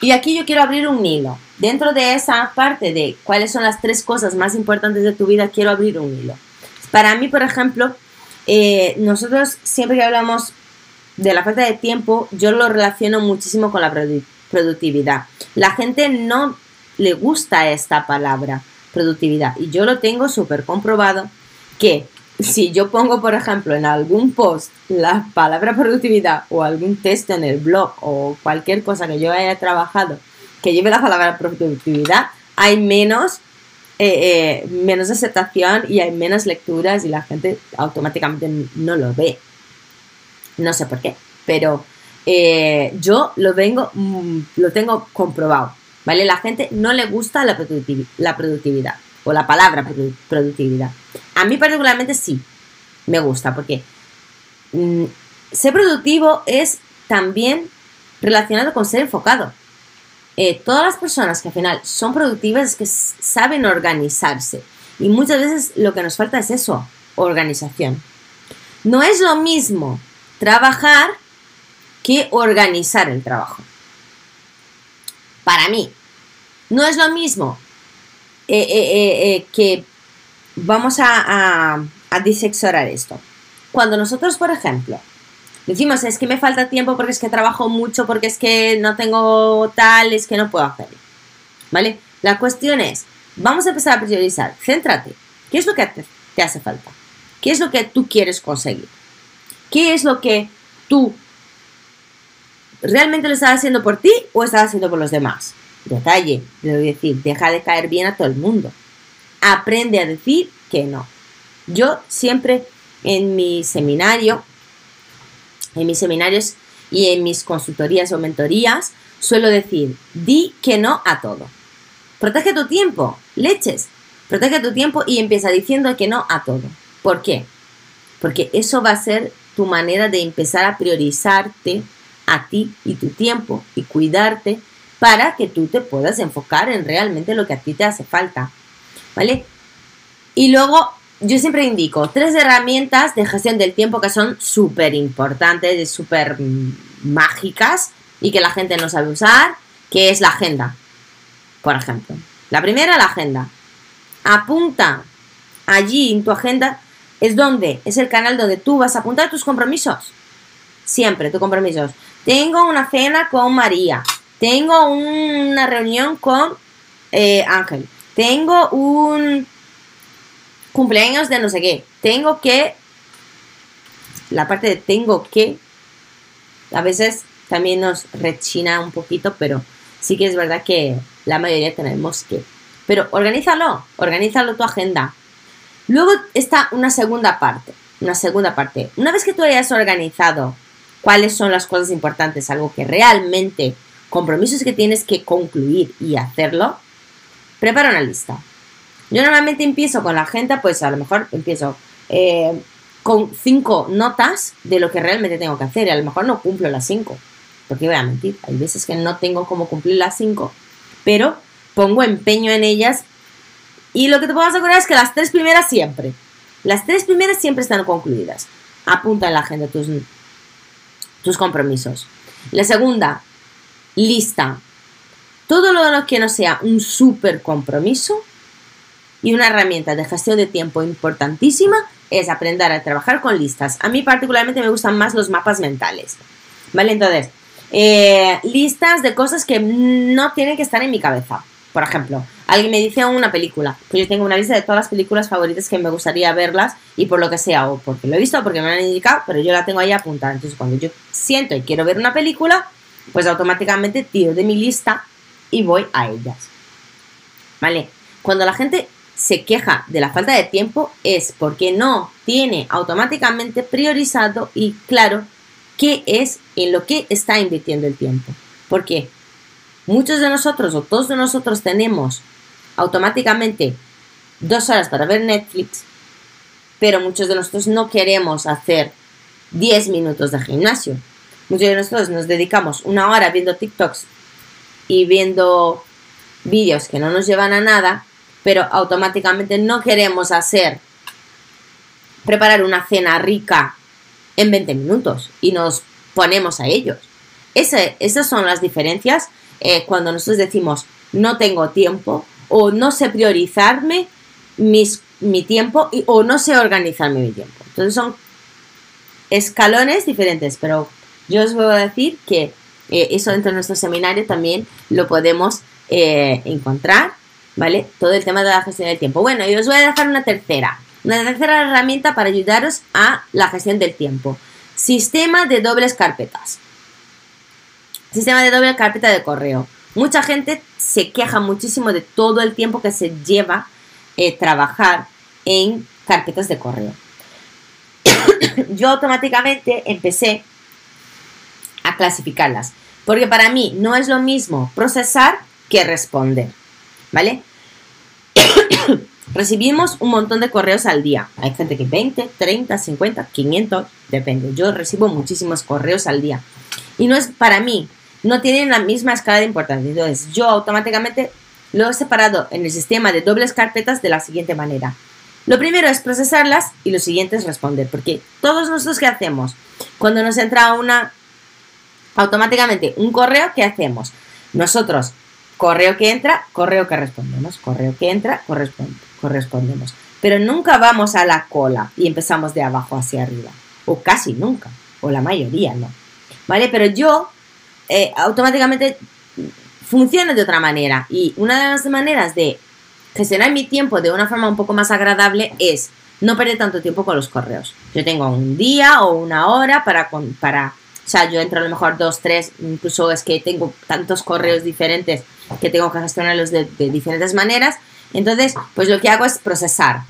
Y aquí yo quiero abrir un hilo. Dentro de esa parte de cuáles son las tres cosas más importantes de tu vida, quiero abrir un hilo. Para mí, por ejemplo, eh, nosotros siempre que hablamos de la falta de tiempo, yo lo relaciono muchísimo con la productividad. La gente no le gusta esta palabra, productividad. Y yo lo tengo súper comprobado que si yo pongo, por ejemplo, en algún post la palabra productividad o algún texto en el blog o cualquier cosa que yo haya trabajado que lleve la palabra productividad, hay menos, eh, eh, menos aceptación y hay menos lecturas y la gente automáticamente no lo ve. No sé por qué, pero eh, yo lo vengo, mm, lo tengo comprobado, ¿vale? La gente no le gusta la, la productividad o la palabra productividad. A mí particularmente sí, me gusta, porque mm, ser productivo es también relacionado con ser enfocado. Eh, todas las personas que al final son productivas es que saben organizarse. Y muchas veces lo que nos falta es eso, organización. No es lo mismo trabajar que organizar el trabajo. Para mí, no es lo mismo eh, eh, que vamos a, a, diseccionar esto. Cuando nosotros, por ejemplo, decimos es que me falta tiempo porque es que trabajo mucho, porque es que no tengo tal, es que no puedo hacerlo. ¿Vale? La cuestión es, vamos a empezar a priorizar. Céntrate. ¿Qué es lo que te hace falta? ¿Qué es lo que tú quieres conseguir? ¿Qué es lo que tú realmente lo estás haciendo por ti o estás haciendo por los demás? Detalle, debo decir, deja de caer bien a todo el mundo aprende a decir que no. Yo siempre en mi seminario, en mis seminarios y en mis consultorías o mentorías, suelo decir, di que no a todo. Protege tu tiempo, leches. Protege tu tiempo y empieza diciendo que no a todo. ¿Por qué? Porque eso va a ser tu manera de empezar a priorizarte a ti y tu tiempo y cuidarte para que tú te puedas enfocar en realmente lo que a ti te hace falta. ¿vale? Y luego yo siempre indico tres herramientas de gestión del tiempo que son súper importantes, súper mágicas y que la gente no sabe usar, que es la agenda, por ejemplo. La primera, la agenda. Apunta allí en tu agenda, es donde, es el canal donde tú vas a apuntar tus compromisos. Siempre, tus compromisos. Tengo una cena con María. Tengo una reunión con eh, Ángel tengo un cumpleaños de no sé qué, tengo que, la parte de tengo que, a veces también nos rechina un poquito, pero sí que es verdad que la mayoría tenemos que. Pero organízalo, organízalo tu agenda. Luego está una segunda parte, una segunda parte. Una vez que tú hayas organizado cuáles son las cosas importantes, algo que realmente, compromisos que tienes que concluir y hacerlo, prepara una lista. Yo normalmente empiezo con la agenda, pues a lo mejor empiezo eh, con cinco notas de lo que realmente tengo que hacer y a lo mejor no cumplo las cinco. Porque voy a mentir, hay veces que no tengo cómo cumplir las cinco, pero pongo empeño en ellas y lo que te puedo asegurar es que las tres primeras siempre, las tres primeras siempre están concluidas. Apunta en la agenda tus, tus compromisos. La segunda, lista todo lo que no sea un súper compromiso y una herramienta de gestión de tiempo importantísima es aprender a trabajar con listas. A mí particularmente me gustan más los mapas mentales. ¿Vale? Entonces, eh, listas de cosas que no tienen que estar en mi cabeza. Por ejemplo, alguien me dice una película, pues yo tengo una lista de todas las películas favoritas que me gustaría verlas y por lo que sea, o porque lo he visto o porque me han indicado, pero yo la tengo ahí apuntada. Entonces, cuando yo siento y quiero ver una película, pues automáticamente tiro de mi lista y voy a ellas. ¿Vale? Cuando la gente se queja de la falta de tiempo es porque no tiene automáticamente priorizado y claro qué es en lo que está invirtiendo el tiempo. Porque muchos de nosotros o todos de nosotros tenemos automáticamente dos horas para ver Netflix, pero muchos de nosotros no queremos hacer 10 minutos de gimnasio. Muchos de nosotros nos dedicamos una hora viendo TikToks y viendo vídeos que no nos llevan a nada, pero automáticamente no queremos hacer, preparar una cena rica en 20 minutos y nos ponemos a ellos. esas son las diferencias eh, cuando nosotros decimos no tengo tiempo o no sé priorizarme mis, mi tiempo o no sé organizarme mi tiempo. Entonces son escalones diferentes, pero yo os a decir que eh, eso dentro de nuestro seminario también lo podemos eh, encontrar, ¿vale? Todo el tema de la gestión del tiempo. Bueno, y os voy a dejar una tercera, una tercera herramienta para ayudaros a la gestión del tiempo. Sistema de dobles carpetas. Sistema de doble carpeta de correo. Mucha gente se queja muchísimo de todo el tiempo que se lleva eh, trabajar en carpetas de correo. Yo automáticamente empecé clasificarlas, porque para mí no es lo mismo procesar que responder, ¿vale? Recibimos un montón de correos al día. Hay gente que 20, 30, 50, 500, depende. Yo recibo muchísimos correos al día. Y no es para mí, no tienen la misma escala de importancia. Entonces, yo automáticamente lo he separado en el sistema de dobles carpetas de la siguiente manera. Lo primero es procesarlas y lo siguiente es responder, porque todos nosotros que hacemos, cuando nos entra una automáticamente un correo, ¿qué hacemos? Nosotros, correo que entra, correo que respondemos, correo que entra, correspondemos. Pero nunca vamos a la cola y empezamos de abajo hacia arriba, o casi nunca, o la mayoría no. ¿Vale? Pero yo eh, automáticamente funciona de otra manera. Y una de las maneras de gestionar mi tiempo de una forma un poco más agradable es no perder tanto tiempo con los correos. Yo tengo un día o una hora para, para o sea, yo entro a lo mejor dos, tres, incluso es que tengo tantos correos diferentes que tengo que gestionarlos de, de diferentes maneras. Entonces, pues lo que hago es procesar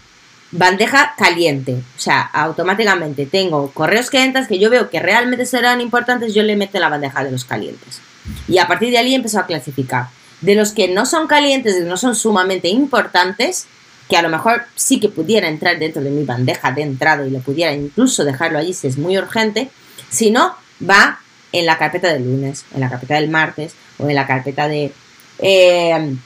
bandeja caliente. O sea, automáticamente tengo correos que entran que yo veo que realmente serán importantes, yo le meto la bandeja de los calientes. Y a partir de ahí empezó a clasificar. De los que no son calientes, y no son sumamente importantes, que a lo mejor sí que pudiera entrar dentro de mi bandeja de entrada y lo pudiera incluso dejarlo allí si es muy urgente, si no, va en la carpeta del lunes, en la carpeta del martes o en la carpeta de... Eh,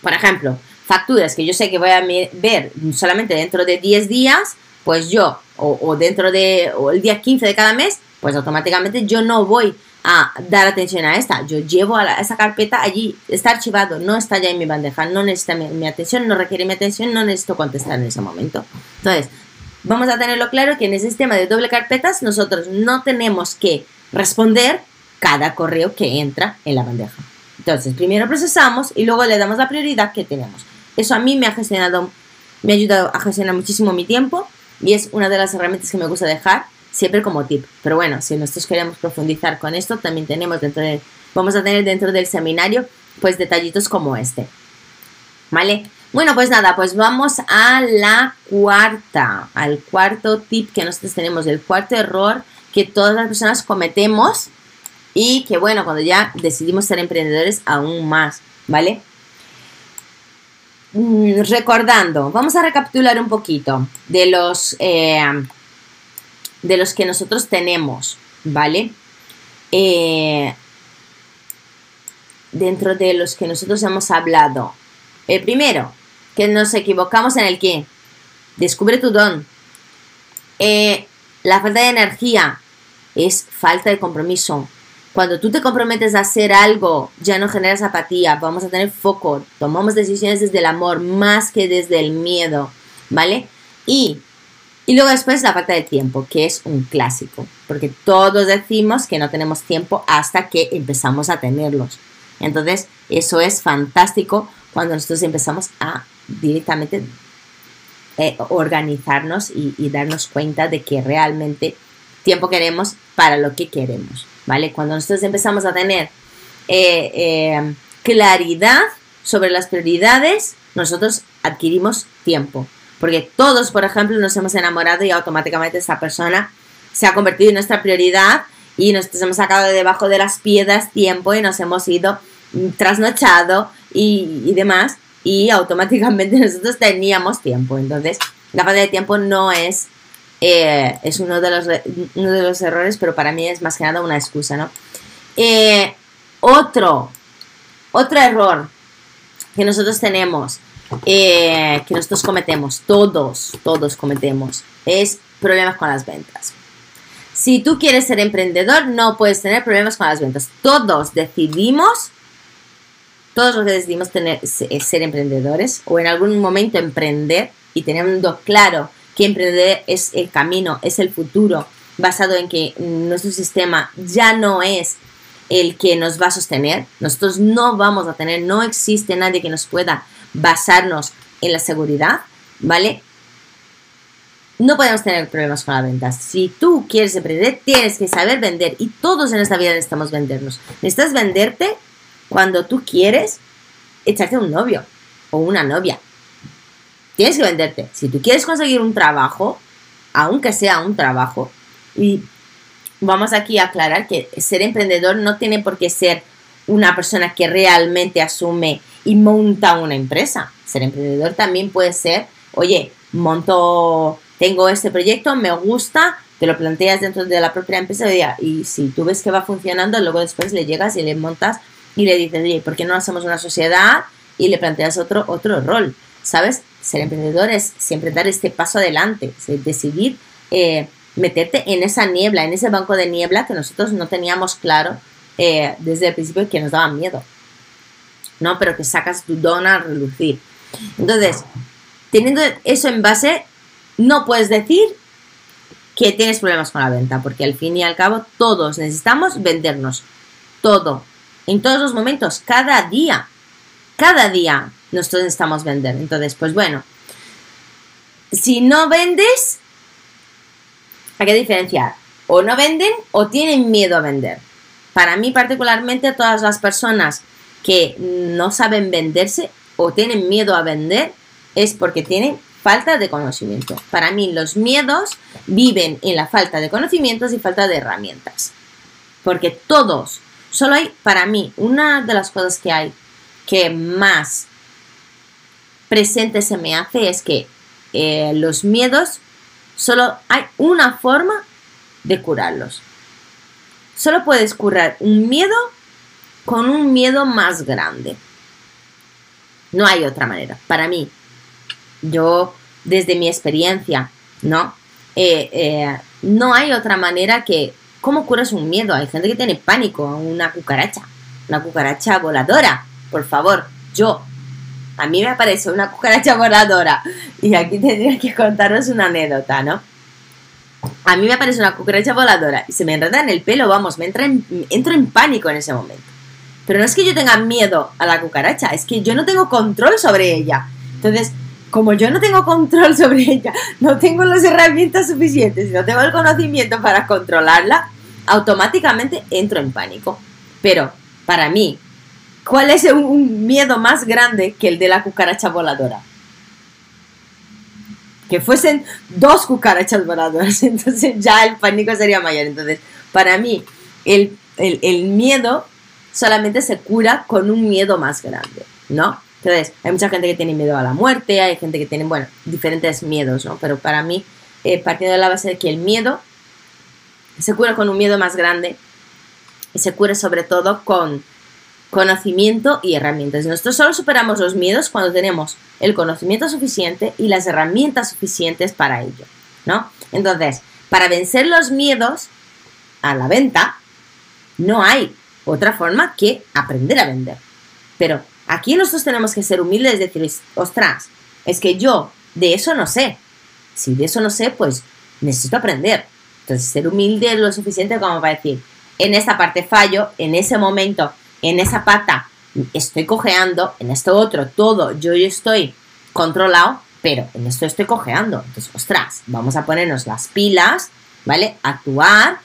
por ejemplo, facturas que yo sé que voy a ver solamente dentro de 10 días, pues yo, o, dentro de, o el día 15 de cada mes, pues automáticamente yo no voy a dar atención a esta. Yo llevo a, esa carpeta allí, está archivado, no está ya en mi bandeja, no necesita mi, atención, no requiere mi atención, no necesito contestar en ese momento. Entonces, vamos a tenerlo claro que en el sistema de doble carpetas nosotros no tenemos que responder cada correo que entra en la bandeja. Entonces, primero procesamos y luego le damos la prioridad que tenemos. Eso a mí me ha gestionado, me ha ayudado a gestionar muchísimo mi tiempo y es una de las herramientas que me gusta dejar siempre como tip. Pero bueno, si nosotros queremos profundizar con esto, también tenemos dentro de, vamos a tener dentro del seminario, pues detallitos como este. ¿Vale? Bueno, pues nada, pues vamos a la cuarta, al cuarto tip que nosotros tenemos, el cuarto error que todas las personas cometemos y que bueno, cuando ya decidimos ser emprendedores aún más, ¿vale? Mm, recordando, vamos a recapitular un poquito de los, eh, de los que nosotros tenemos, ¿vale? Eh, dentro de los que nosotros hemos hablado. El primero, que nos equivocamos en el que descubre tu don. Eh, la falta de energía es falta de compromiso. Cuando tú te comprometes a hacer algo, ya no generas apatía, vamos a tener foco, tomamos decisiones desde el amor más que desde el miedo, ¿vale? Y, y luego después la falta de tiempo, que es un clásico, porque todos decimos que no tenemos tiempo hasta que empezamos a tenerlos. Entonces, eso es fantástico cuando nosotros empezamos a directamente eh, organizarnos y, darnos cuenta de que realmente tiempo queremos para lo que queremos. ¿vale? Cuando nosotros empezamos a tener eh, eh, claridad sobre las prioridades, nosotros adquirimos tiempo. Porque todos, por ejemplo, nos hemos enamorado y automáticamente esa persona se ha convertido en nuestra prioridad y nos hemos sacado de debajo de las piedras tiempo y nos hemos ido trasnochado y, demás y automáticamente nosotros teníamos tiempo. Entonces, la falta de tiempo no es eh, es uno de, los, uno de los errores, pero para mí es más que nada una excusa, ¿no? Eh, otro, otro error que nosotros tenemos, eh, que nosotros cometemos, todos, todos cometemos, es problemas con las ventas. Si tú quieres ser emprendedor, no puedes tener problemas con las ventas. Todos decidimos todos los que decidimos tener, ser emprendedores o en algún momento emprender y teniendo claro que emprender es el camino, es el futuro, basado en que nuestro sistema ya no es el que nos va a sostener. Nosotros no vamos a tener, no existe nadie que nos pueda basarnos en la seguridad, ¿vale? No podemos tener problemas con la venta. Si tú quieres emprender, tienes que saber vender. Y todos en esta vida necesitamos vendernos. Necesitas venderte cuando tú quieres echarte un novio o una novia. Tienes que venderte. Si tú quieres conseguir un trabajo, aunque sea un trabajo, y vamos aquí a aclarar que ser emprendedor no tiene por qué ser una persona que realmente asume y monta una empresa. Ser emprendedor también puede ser, oye, monto, tengo este proyecto, me gusta, te lo planteas dentro de la propia empresa y si tú ves que va funcionando, luego después le llegas y le montas y le dices, oye, ¿por qué no hacemos una sociedad? Y le planteas otro, otro rol, ¿sabes? Ser emprendedor es siempre dar este paso adelante, decidir eh, meterte en esa niebla, en ese banco de niebla que nosotros no teníamos claro eh, desde el principio que nos daba miedo, ¿no? Pero que sacas tu don a relucir. Entonces, teniendo eso en base, no puedes decir que tienes problemas con la venta, porque al fin y al cabo todos necesitamos vendernos, todo, en todos los momentos, cada día, cada día nosotros necesitamos vender. Entonces, pues bueno, si no vendes, hay que diferenciar. O no venden o tienen miedo a vender. Para mí particularmente, todas las personas que no saben venderse o tienen miedo a vender es porque tienen falta de conocimiento. Para mí los miedos viven en la falta de conocimientos y falta de herramientas. Porque todos, solo hay, para mí, una de las cosas que hay que más presente se me hace es que eh, los miedos Solo hay una forma de curarlos. Solo puedes curar un miedo con un miedo más grande. No hay otra manera. Para mí, yo, desde mi experiencia, ¿no? Eh, eh, no hay otra manera que... ¿Cómo curas un miedo? Hay gente que tiene pánico a una cucaracha. Una cucaracha voladora. Por favor, yo a mí me aparece una cucaracha voladora y aquí tendría que contaros una anécdota, ¿no? A mí me aparece una cucaracha voladora y se me enreda en el pelo, vamos, me entra entro en pánico en ese momento. Pero no es que yo tenga miedo a la cucaracha, es que yo no tengo control sobre ella. Entonces, como yo no tengo control sobre ella, no tengo las herramientas suficientes no tengo el conocimiento para controlarla, automáticamente entro en pánico. Pero para mí, ¿Cuál es un, miedo más grande que el de la cucaracha voladora? Que fuesen dos cucarachas voladoras, entonces ya el pánico sería mayor. Entonces, para mí, el, el miedo solamente se cura con un miedo más grande, ¿no? Entonces, hay mucha gente que tiene miedo a la muerte, hay gente que tiene, bueno, diferentes miedos, ¿no? Pero para mí, eh, partiendo de la base de que el miedo se cura con un miedo más grande y se cura sobre todo con conocimiento y herramientas. Nosotros solo superamos los miedos cuando tenemos el conocimiento suficiente y las herramientas suficientes para ello, ¿no? Entonces, para vencer los miedos a la venta, no hay otra forma que aprender a vender. Pero aquí nosotros tenemos que ser humildes y decir, ostras, es que yo de eso no sé. Si de eso no sé, pues necesito aprender. Entonces, ser humilde es lo suficiente como para decir, en esta parte fallo, en ese momento en esa pata estoy cojeando, en esto otro todo yo estoy controlado, pero en esto estoy cojeando. Entonces, ostras, vamos a ponernos las pilas, ¿vale? Actuar,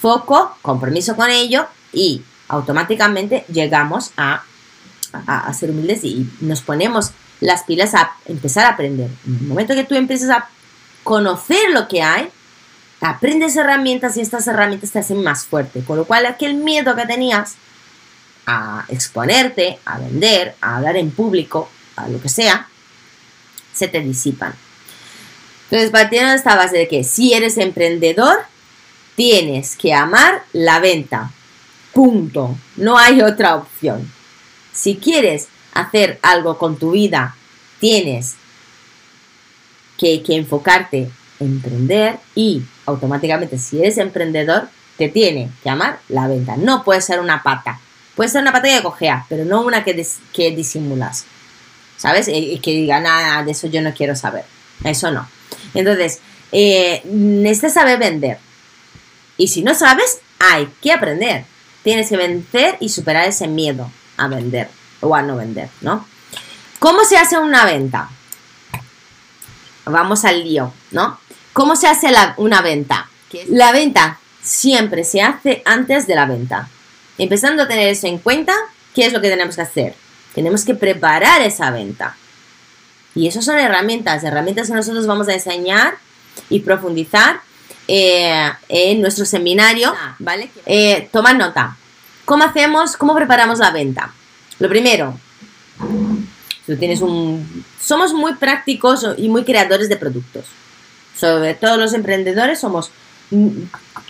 foco, compromiso con ello y automáticamente llegamos a, a, ser humildes y nos ponemos las pilas a empezar a aprender. En el momento que tú empieces a conocer lo que hay, aprendes herramientas y estas herramientas te hacen más fuerte. Con lo cual, aquel miedo que tenías a exponerte, a vender, a hablar en público, a lo que sea, se te disipan. Entonces, partiendo de esta base de que si eres emprendedor, tienes que amar la venta. Punto. No hay otra opción. Si quieres hacer algo con tu vida, tienes que, que enfocarte en emprender y automáticamente si eres emprendedor, te tiene que amar la venta. No puede ser una pata Puede ser una pantalla que cojea, pero no una que, que disimulas. ¿Sabes? Y que diga, nada, de eso yo no quiero saber. Eso no. Entonces, eh, necesitas saber vender. Y si no sabes, hay que aprender. Tienes que vencer y superar ese miedo a vender o a no vender, ¿no? ¿Cómo se hace una venta? Vamos al lío, ¿no? ¿Cómo se hace una venta? La venta siempre se hace antes de la venta. Empezando a tener eso en cuenta, ¿qué es lo que tenemos que hacer? Tenemos que preparar esa venta. Y eso son herramientas, herramientas que nosotros vamos a enseñar y profundizar eh, en nuestro seminario, ¿vale? Eh, toma nota. ¿Cómo hacemos, cómo preparamos la venta? Lo primero, tú tienes un... Somos muy prácticos y muy creadores de productos. Sobre todo los emprendedores somos... Mm,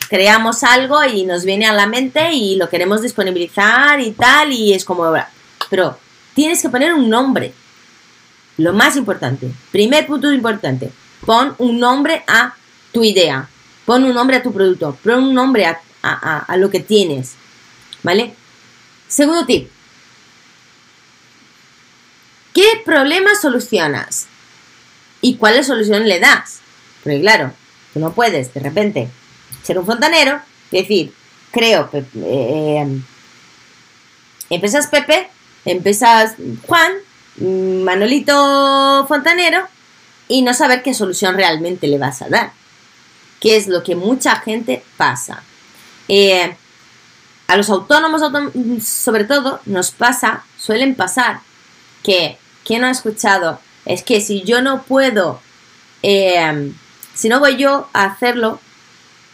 creamos algo y nos viene a la mente y lo queremos disponibilizar y tal y es como... Pero tienes que poner un nombre. Lo más importante. Primer punto importante. Pon un nombre a tu idea. Pon un nombre a tu producto. Pon un nombre a, a lo que tienes. ¿Vale? Segundo tip. ¿Qué problema solucionas? ¿Y cuál solución le das? Porque claro, tú no puedes de repente ser un fontanero y decir, creo, eh, empiezas Pepe, empiezas Juan, Manolito Fontanero y no saber qué solución realmente le vas a dar. Que es lo que mucha gente pasa. Eh, a los autónomos, sobre todo, nos pasa, suelen pasar que ¿Quién ha escuchado? Es que si yo no puedo, eh, si no voy yo a hacerlo,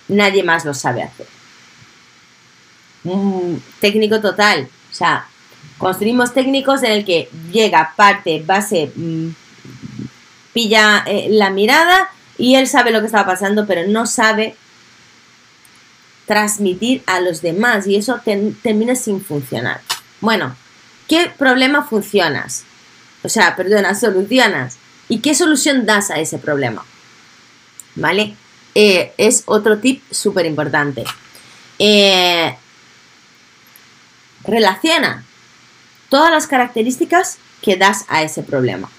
nadie más lo sabe hacer. técnico total. O sea, construimos técnicos en el que llega, parte, base, mm, pilla eh, la mirada y él sabe lo que está pasando, pero no sabe transmitir a los demás y eso termina sin funcionar. Bueno, ¿qué problema funcionas? O sea, perdona, solucionas. ¿Y qué solución das a ese problema? ¿Vale? Eh, es otro tip súper importante. Eh, relaciona todas las características que das a ese problema.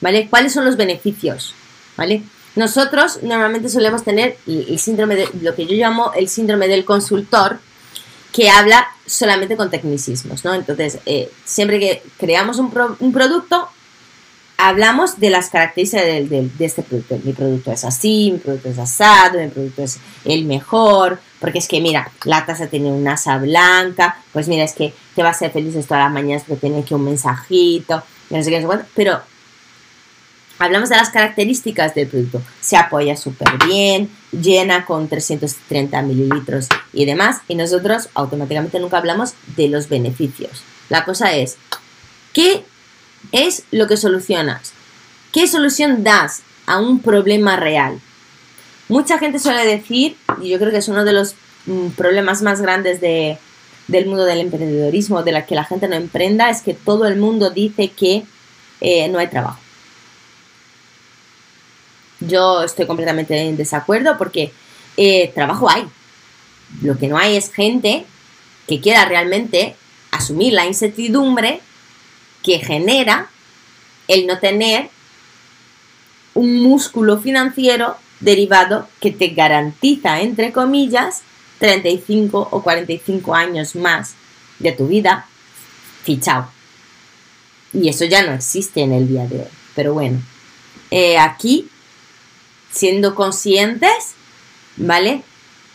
¿Vale? ¿Cuáles son los beneficios? ¿Vale? Nosotros normalmente solemos tener el síndrome de lo que yo llamo el síndrome del consultor, que habla solamente con tecnicismos, ¿no? Entonces, eh, siempre que creamos un, producto, hablamos de las características de, este producto. Mi producto es así, mi producto es asado, mi producto es el mejor, porque es que, mira, la taza tiene una asa blanca, pues mira, es que te va a hacer feliz todas las mañanas porque tiene aquí un mensajito, no sé qué, pero Hablamos de las características del producto. Se apoya súper bien, llena con 330 mililitros y demás. Y nosotros automáticamente nunca hablamos de los beneficios. La cosa es, ¿qué es lo que solucionas? ¿Qué solución das a un problema real? Mucha gente suele decir, y yo creo que es uno de los mm, problemas más grandes de, del mundo del emprendedorismo, de la que la gente no emprenda, es que todo el mundo dice que eh, no hay trabajo yo estoy completamente en desacuerdo porque eh, trabajo hay. Lo que no hay es gente que quiera realmente asumir la incertidumbre que genera el no tener un músculo financiero derivado que te garantiza, entre comillas, 35 o 45 años más de tu vida fichado. Y eso ya no existe en el día de hoy. Pero bueno, eh, aquí siendo conscientes, ¿vale?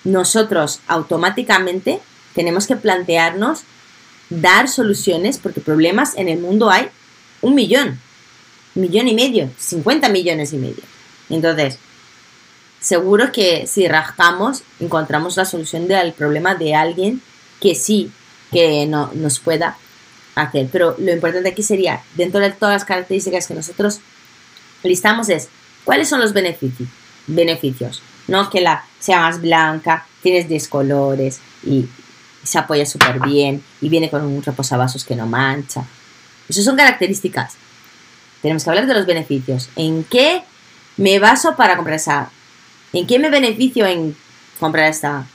Nosotros automáticamente tenemos que plantearnos dar soluciones, porque problemas en el mundo hay un millón, millón y medio, 50 millones y medio. Entonces, seguro que si rascamos, encontramos la solución del problema de alguien que sí, que no, nos pueda hacer. Pero lo importante aquí sería, dentro de todas las características que nosotros listamos, es ¿Cuáles son los beneficios? beneficios? No que la sea más blanca, tienes 10 colores y se apoya súper bien y viene con un reposavasos que no mancha. Esas son características. Tenemos que hablar de los beneficios. ¿En qué me baso para comprar esa? ¿En qué me beneficio en comprar esta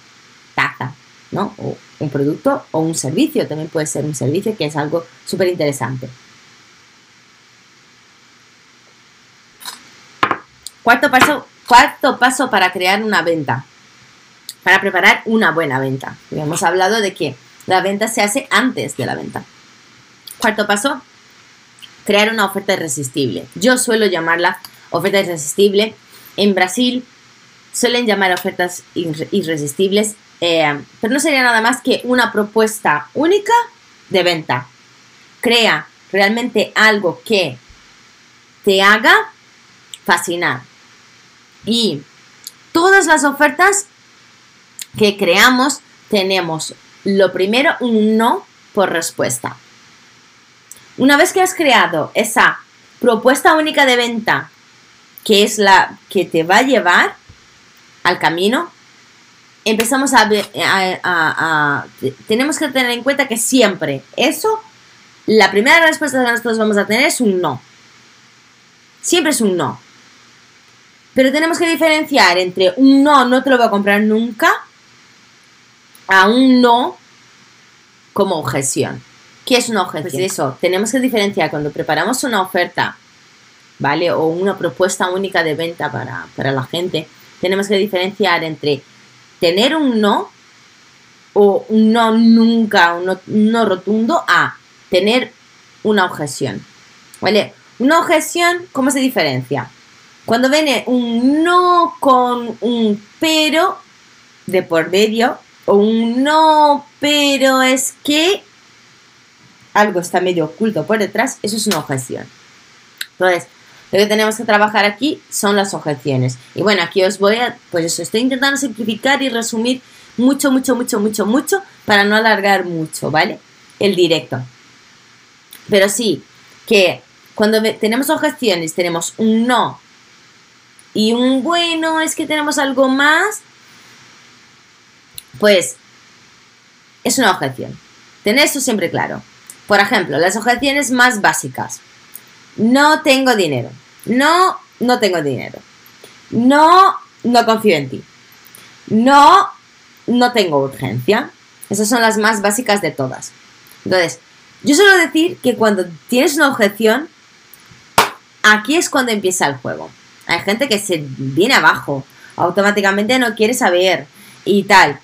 taza? ¿No? O un producto o un servicio, también puede ser un servicio que es algo súper interesante. Cuarto paso, cuarto paso para crear una venta, para preparar una buena venta. Hemos hablado de que la venta se hace antes de la venta. Cuarto paso, crear una oferta irresistible. Yo suelo llamarla oferta irresistible. En Brasil suelen llamar ofertas irresistibles, eh, pero no sería nada más que una propuesta única de venta. Crea realmente algo que te haga fascinar. Y todas las ofertas que creamos tenemos lo primero un no por respuesta. Una vez que has creado esa propuesta única de venta, que es la que te va a llevar al camino, empezamos a, tenemos que tener en cuenta que siempre eso, la primera respuesta que nosotros vamos a tener es un no. Siempre es un no. Pero tenemos que diferenciar entre un no, no te lo voy a comprar nunca, a un no como objeción. ¿Qué es una objeción? Pues eso, tenemos que diferenciar cuando preparamos una oferta, ¿vale? O una propuesta única de venta para, la gente, tenemos que diferenciar entre tener un no o un no nunca, un no, rotundo, a tener una objeción. ¿Vale? Una objeción, ¿cómo se diferencia? Cuando viene un no con un pero de por medio, o un no, pero es que algo está medio oculto por detrás, eso es una objeción. Entonces, lo que tenemos que trabajar aquí son las objeciones. Y bueno, aquí os voy a, pues eso, estoy intentando simplificar y resumir mucho, mucho, mucho, mucho, mucho para no alargar mucho, ¿vale? El directo. Pero sí, que cuando tenemos objeciones, tenemos un no y un bueno, es que tenemos algo más, pues es una objeción. Tener eso siempre claro. Por ejemplo, las objeciones más básicas. No tengo dinero. No, no tengo dinero. No, no confío en ti. No, no tengo urgencia. Esas son las más básicas de todas. Entonces, yo suelo decir que cuando tienes una objeción, aquí es cuando empieza el juego. Hay gente que se viene abajo, automáticamente no quiere saber y tal.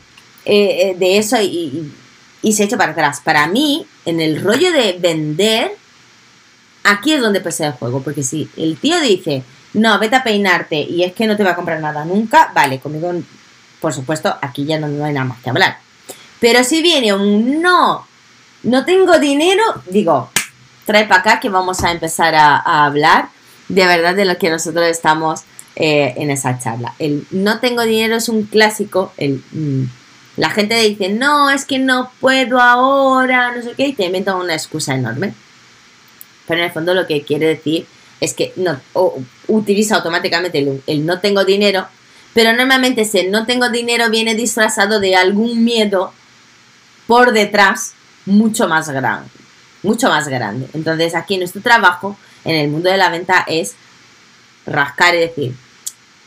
Eh, eh, de eso y, y se echa para atrás. Para mí, en el rollo de vender, aquí es donde pesa el juego. Porque si el tío dice, no, vete a peinarte y es que no te va a comprar nada nunca, vale, conmigo, por supuesto, aquí ya no, hay nada más que hablar. Pero si viene un no, no tengo dinero, digo, trae para acá que vamos a empezar a, hablar de verdad de lo que nosotros estamos eh, en esa charla. El no tengo dinero es un clásico, el... Mm, la gente dice, no, es que no puedo ahora, no sé qué, y te inventan una excusa enorme. Pero en el fondo lo que quiere decir es que no, utiliza automáticamente el, no tengo dinero, pero normalmente ese no tengo dinero viene disfrazado de algún miedo por detrás mucho más grande, mucho más grande. Entonces aquí nuestro trabajo en el mundo de la venta es rascar y decir,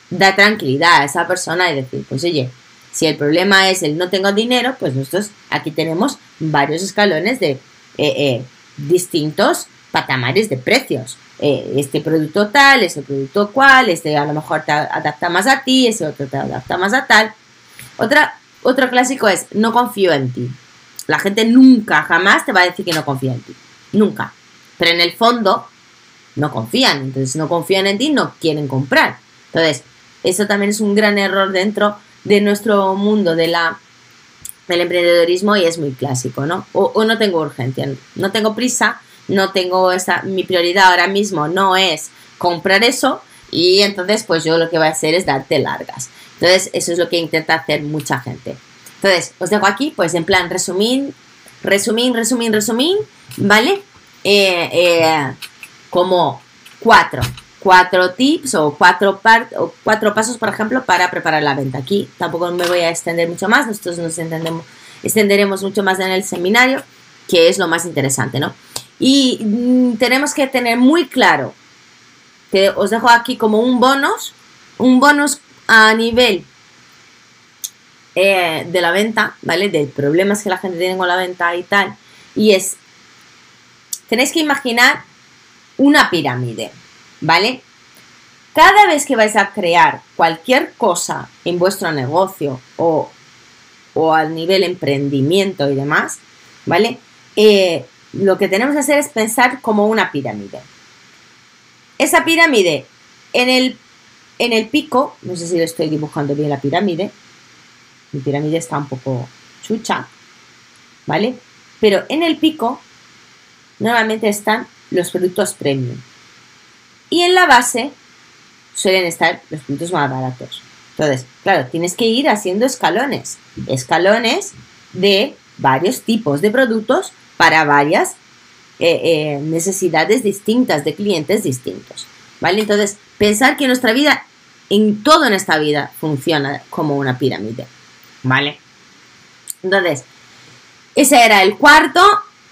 da tranquilidad a esa persona y decir, pues oye, si el problema es el no tengo dinero, pues nosotros aquí tenemos varios escalones de eh, eh, distintos patamares de precios. Eh, este producto tal, ese producto cual, este a lo mejor te adapta más a ti, ese otro te adapta más a tal. Otra, otro clásico es no confío en ti. La gente nunca, jamás te va a decir que no confía en ti. Nunca. Pero en el fondo no confían. Entonces, no confían en ti, no quieren comprar. Entonces, eso también es un gran error dentro de nuestro mundo de la, del emprendedorismo y es muy clásico, ¿no? O, no tengo urgencia, no tengo prisa, no tengo esa, mi prioridad ahora mismo no es comprar eso y entonces pues yo lo que voy a hacer es darte largas. Entonces eso es lo que intenta hacer mucha gente. Entonces os dejo aquí pues en plan resumir, resumir, resumir, resumir, ¿vale? Eh, eh, como cuatro cuatro tips o cuatro, o cuatro pasos, por ejemplo, para preparar la venta. Aquí tampoco me voy a extender mucho más, nosotros nos entendemos, extenderemos mucho más en el seminario, que es lo más interesante, ¿no? Y mm, tenemos que tener muy claro, que os dejo aquí como un bonus, un bonus a nivel eh, de la venta, ¿vale? De problemas que la gente tiene con la venta y tal. Y es, tenéis que imaginar una pirámide, ¿vale? Cada vez que vais a crear cualquier cosa en vuestro negocio o, o al nivel emprendimiento y demás, ¿vale? Eh, lo que tenemos que hacer es pensar como una pirámide. Esa pirámide en el, en el pico, no sé si le estoy dibujando bien la pirámide, mi pirámide está un poco chucha, ¿vale? Pero en el pico normalmente están los productos premium. Y en la base suelen estar los productos más baratos. Entonces, claro, tienes que ir haciendo escalones. Escalones de varios tipos de productos para varias eh, eh, necesidades distintas de clientes distintos. ¿Vale? Entonces, pensar que nuestra vida, en todo en esta vida, funciona como una pirámide. ¿Vale? Entonces, ese era el cuarto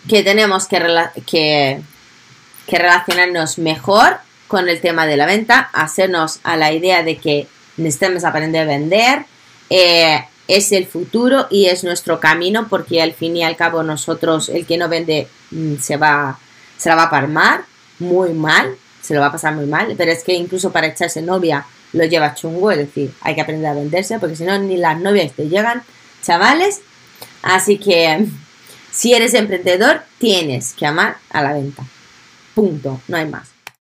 que tenemos que, que relacionarnos mejor con el tema de la venta, hacernos a la idea de que necesitamos aprender a vender, eh, es el futuro y es nuestro camino porque al fin y al cabo nosotros, el que no vende, mm, se va, se la va a palmar muy mal, se lo va a pasar muy mal, pero es que incluso para echarse novia lo lleva chungo, es decir, hay que aprender a venderse porque si no ni las novias te llegan, chavales. Así que si eres emprendedor, tienes que amar a la venta. Punto, no hay más.